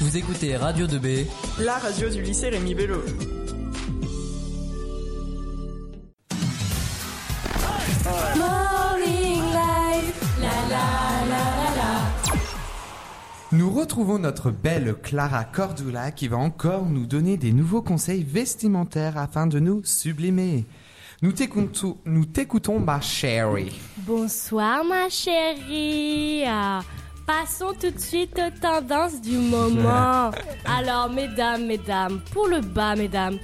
Vous écoutez Radio 2B, la radio du lycée Rémi Bello. Nous retrouvons notre belle Clara Cordula qui va encore nous donner des nouveaux conseils vestimentaires afin de nous sublimer. Nous t'écoutons, nous t'écoutons ma chérie. Bonsoir ma chérie. Passons tout de suite aux tendances du moment. Alors mesdames, mesdames, pour le bas mesdames,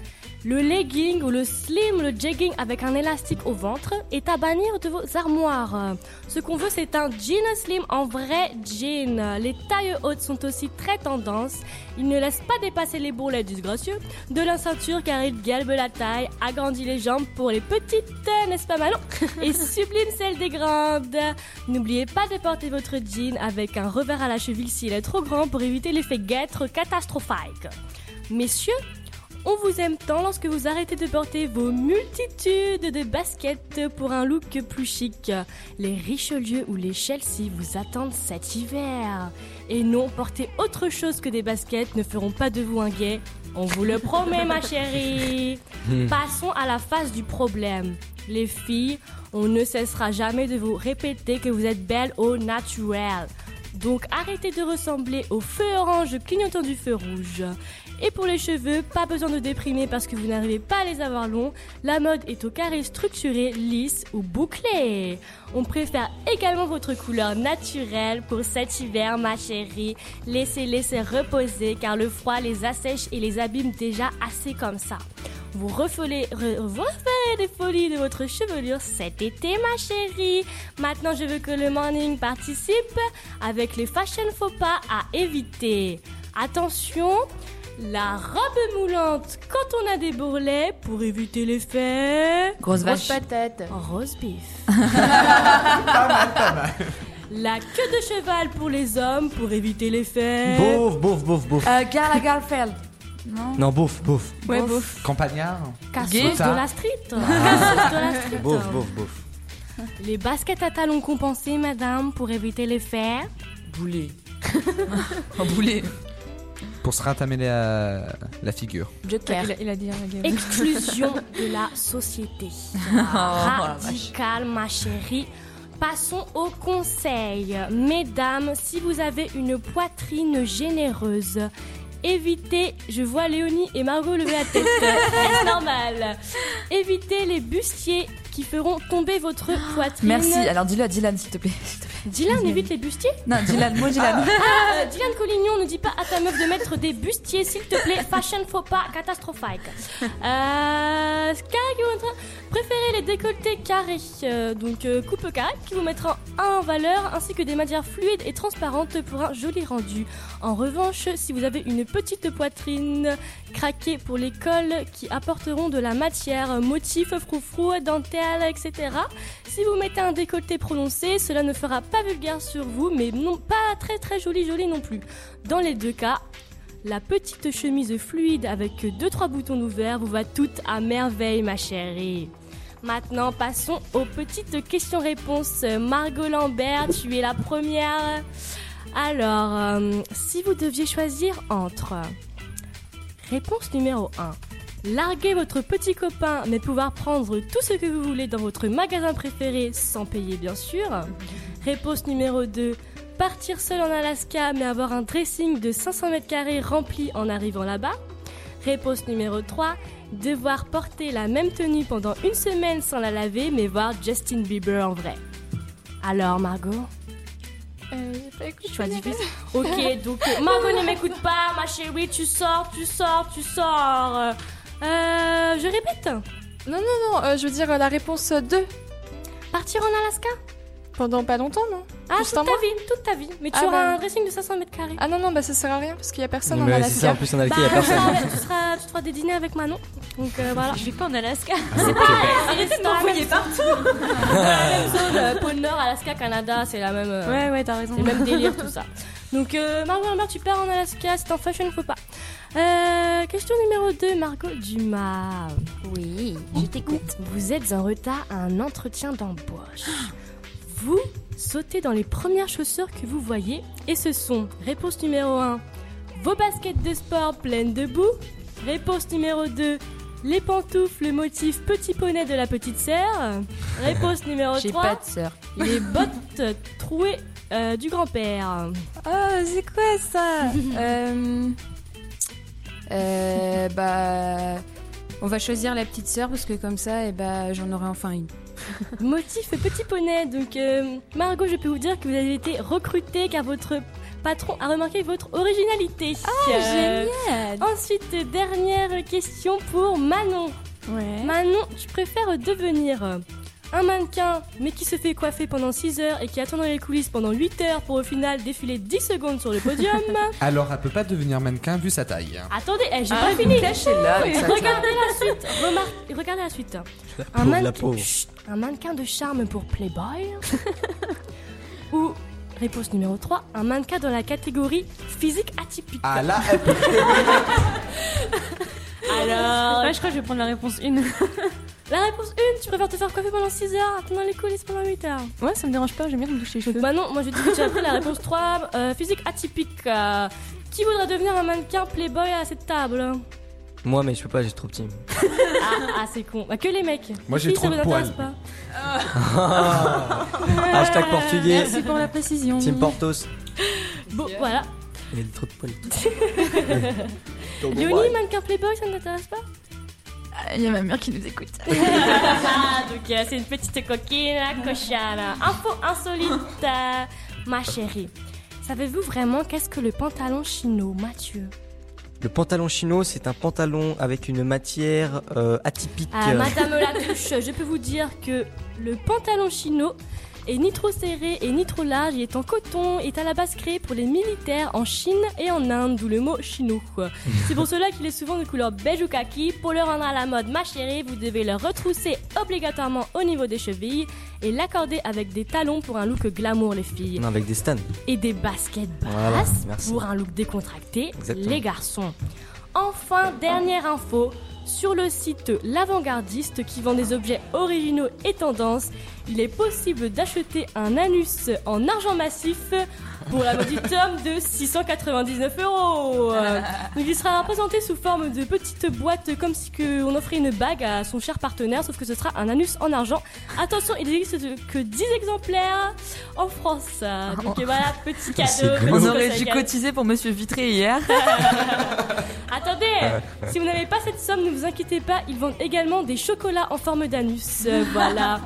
le legging ou le slim, le jegging avec un élastique au ventre est à bannir de vos armoires. Ce qu'on veut, c'est un jean slim en vrai jean. Les tailles hautes sont aussi très tendance. Ils ne laissent pas dépasser les bourrelets disgracieux de la ceinture car ils galbent la taille, agrandit les jambes pour les petites, n'est-ce pas Manon Et sublime celle des grandes. N'oubliez pas de porter votre jean avec un revers à la cheville s'il est trop grand pour éviter l'effet guêtre catastrophique. Messieurs, on vous aime tant lorsque vous arrêtez de porter vos multitudes de baskets pour un look plus chic. Les Richelieu ou les Chelsea vous attendent cet hiver. Et non, porter autre chose que des baskets ne feront pas de vous un gay. On vous le promet, ma chérie. Passons à la phase du problème. Les filles, on ne cessera jamais de vous répéter que vous êtes belles au naturel. Donc arrêtez de ressembler au feu orange clignotant du feu rouge. Et pour les cheveux, pas besoin de déprimer parce que vous n'arrivez pas à les avoir longs. La mode est au carré structuré, lisse ou bouclé. On préfère également votre couleur naturelle pour cet hiver, ma chérie. Laissez-les se reposer car le froid les assèche et les abîme déjà assez comme ça. Vous referez, des folies de votre chevelure cet été, ma chérie. Maintenant, je veux que le morning participe avec les fashion faux pas à éviter. Attention, la robe moulante quand on a des bourrelets pour éviter l'effet. Grosse vache. patate. Rose beef. Pas mal, pas mal. La queue de cheval pour les hommes pour éviter l'effet. Bouf, bouf, bouf, bouf. Euh, Karl Lagerfeld. Non. Non, bouf, bouf. Ouais, bouf. Campagnard. Cassos Gay. de la street. Cassos de la street. Bouf, bouf, bouf. Les baskets à talons compensés, madame, pour éviter l'effet. Boulet. Un boulet. Pour se ratamer la, la figure. Joker. Il a, il a dit un gars. Exclusion de la société. Radical, ma chérie. Passons au conseil. Mesdames, si vous avez une poitrine généreuse, évitez, je vois Léonie et Margot lever la tête, est normal? Évitez les bustiers qui feront tomber votre poitrine. Merci. Alors dis-le à Dylan, s'il te plaît. Dylan, évite les bustiers Non, Dylan, moi Dylan. Ah, euh, Dylan Collignon ne dit pas à ta meuf de mettre des bustiers, s'il te plaît. Fashion faux pas, catastrophique. Euh, Sky, préférez les décolletés carrés. Euh, donc, euh, coupe carré qui vous mettra en valeur ainsi que des matières fluides et transparentes pour un joli rendu. En revanche, si vous avez une petite poitrine, craquez pour les cols qui apporteront de la matière, motifs, froufrou, dentelle, etc. Si vous mettez un décolleté prononcé, cela ne fera pas vulgaire sur vous, mais non pas très très joli joli non plus. Dans les deux cas, la petite chemise fluide avec 2-3 boutons ouverts vous va toute à merveille ma chérie. Maintenant, passons aux petites questions-réponses. Margot Lambert, tu es la première. Alors, euh, si vous deviez choisir entre réponse numéro 1, larguer votre petit copain mais pouvoir prendre tout ce que vous voulez dans votre magasin préféré sans payer bien sûr. Réponse numéro 2, partir seul en Alaska mais avoir un dressing de 500 mètres carrés rempli en arrivant là-bas. Réponse numéro 3, devoir porter la même tenue pendant une semaine sans la laver mais voir Justin Bieber en vrai. Alors Margot? Euh, j'ai pas écouté. Choix difficile. Ok, donc euh, Margot ne m'écoute pas, ma chérie, tu sors, tu sors, tu sors. Euh, je répète, Non, non, non, euh, je veux dire euh, la réponse 2. partir en Alaska? Pendant pas longtemps, non? Ah, toute ta vie, toute ta vie. Mais tu Ah auras bah. un dressing de 500 mètres carrés. Ah non, non, bah ça sert à rien parce qu'il y a personne en Mais c'est ça, Alaska. en plus, en Alki, Bah, il y a personne. tu, seras, tu te feras des dîners avec Manon. Donc euh, voilà. Je vais pas en Alaska. Arrêtez de m'envoyer partout. la même zone, euh, pôle Nord, Alaska, Canada, c'est la même. euh, Ouais, ouais, t'as raison. C'est le même délire, tout ça. Donc, euh, Margot Lambert, tu pars en Alaska, c'est en fashion, faut pas. Euh, question numéro 2, Margot Dumas. Oui, je t'écoute. Vous êtes en retard à un entretien d'embauche. Vous sautez dans les premières chaussures que vous voyez et ce sont réponse numéro 1, Vos baskets de sport pleines de boue. Réponse numéro 2. Les pantoufles motif petit poney de la petite sœur. Réponse numéro J'ai 3. pas de sœur. Les bottes trouées euh, du grand-père. Oh, c'est quoi ça euh... euh, Bah. On va choisir la petite sœur parce que comme ça, eh bah, j'en aurai enfin une. Motif petit poney. Donc, euh, Margot, je peux vous dire que vous avez été recrutée car votre patron a remarqué votre originalité. Ah, génial Ensuite, dernière question pour Manon. Ouais. Manon, tu préfères devenir un mannequin mais qui se fait coiffer pendant 6 heures et qui attend dans les coulisses pendant 8 heures pour au final défiler 10 secondes sur le podium. Alors, elle peut pas devenir mannequin vu sa taille. Attendez, eh, j'ai Ah, pas fini. Cachez-la avec sa Regardez la suite. Remarque- Regardez la suite. La un, pauvre, la mannequin- pauvre. Chut, un mannequin de charme pour Playboy. Ou, réponse numéro 3, un mannequin dans la catégorie physique atypique. Ah là, elle peut... Alors, Ouais, je crois que je vais prendre la réponse 1. La réponse 1, tu préfères te faire coiffer pendant 6 heures, attendre dans les coulisses pendant 8 heures Ouais, ça me dérange pas, j'aime bien me toucher les cheveux. Bah non, moi je dis que tu as pris la réponse 3, euh, physique atypique. euh, qui voudrait devenir un mannequin Playboy à cette table? Moi, mais je peux pas, j'ai trop petit. Ah, ah c'est con. Bah que les mecs. Moi, j'ai trop ça de vous intéresse poils. pas. Hashtag portugais. Merci pour la précision. Team Portos. Bon, voilà. Il a dit trop de poils. Léonie, mannequin Playboy, ça ne t'intéresse pas? Il y a ma mère qui nous écoute. Ah, donc euh, c'est une petite coquine, cochonne. Info insolite, euh, ma chérie. Savez-vous vraiment qu'est-ce que le pantalon chino, Mathieu? Le pantalon chino, c'est un pantalon avec une matière euh, atypique. Ah, Madame Latouche, je peux vous dire que le pantalon chino est ni trop serré et ni trop large, il est en coton, est à la base créé pour les militaires en Chine et en Inde, d'où le mot chino. C'est pour cela qu'il est souvent de couleur beige ou kaki. Pour le rendre à la mode, ma chérie, vous devez le retrousser obligatoirement au niveau des chevilles et l'accorder avec des talons pour un look glamour, les filles. Non, avec des stands. Et des baskets basses pour un look décontracté, Exactement. les garçons. Enfin, dernière info, sur le site L'Avant-Gardiste qui vend des objets originaux et tendances, il est possible d'acheter un anus en argent massif pour la maudite somme de 699 euros. Donc il sera représenté sous forme de petite boîte comme si que on offrait une bague à son cher partenaire, sauf que ce sera un anus en argent. Attention, il n'existe que 10 exemplaires en France. Donc voilà, petit cadeau. Petit On aurait dû cotiser pour Monsieur Vitré hier. Attendez, si vous n'avez pas cette somme, ne vous inquiétez pas, ils vendent également des chocolats en forme d'anus. Euh, voilà.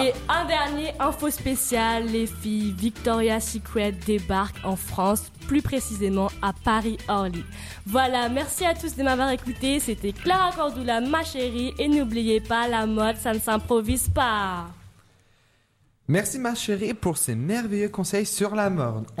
Et un dernier info spécial, les filles, Victoria's Secret débarque en France, plus précisément à Paris-Orly. Voilà, merci à tous de m'avoir écouté. C'était Clara Cordula, ma chérie. Et n'oubliez pas, la mode, ça ne s'improvise pas. Merci ma chérie pour ces merveilleux conseils sur la mode.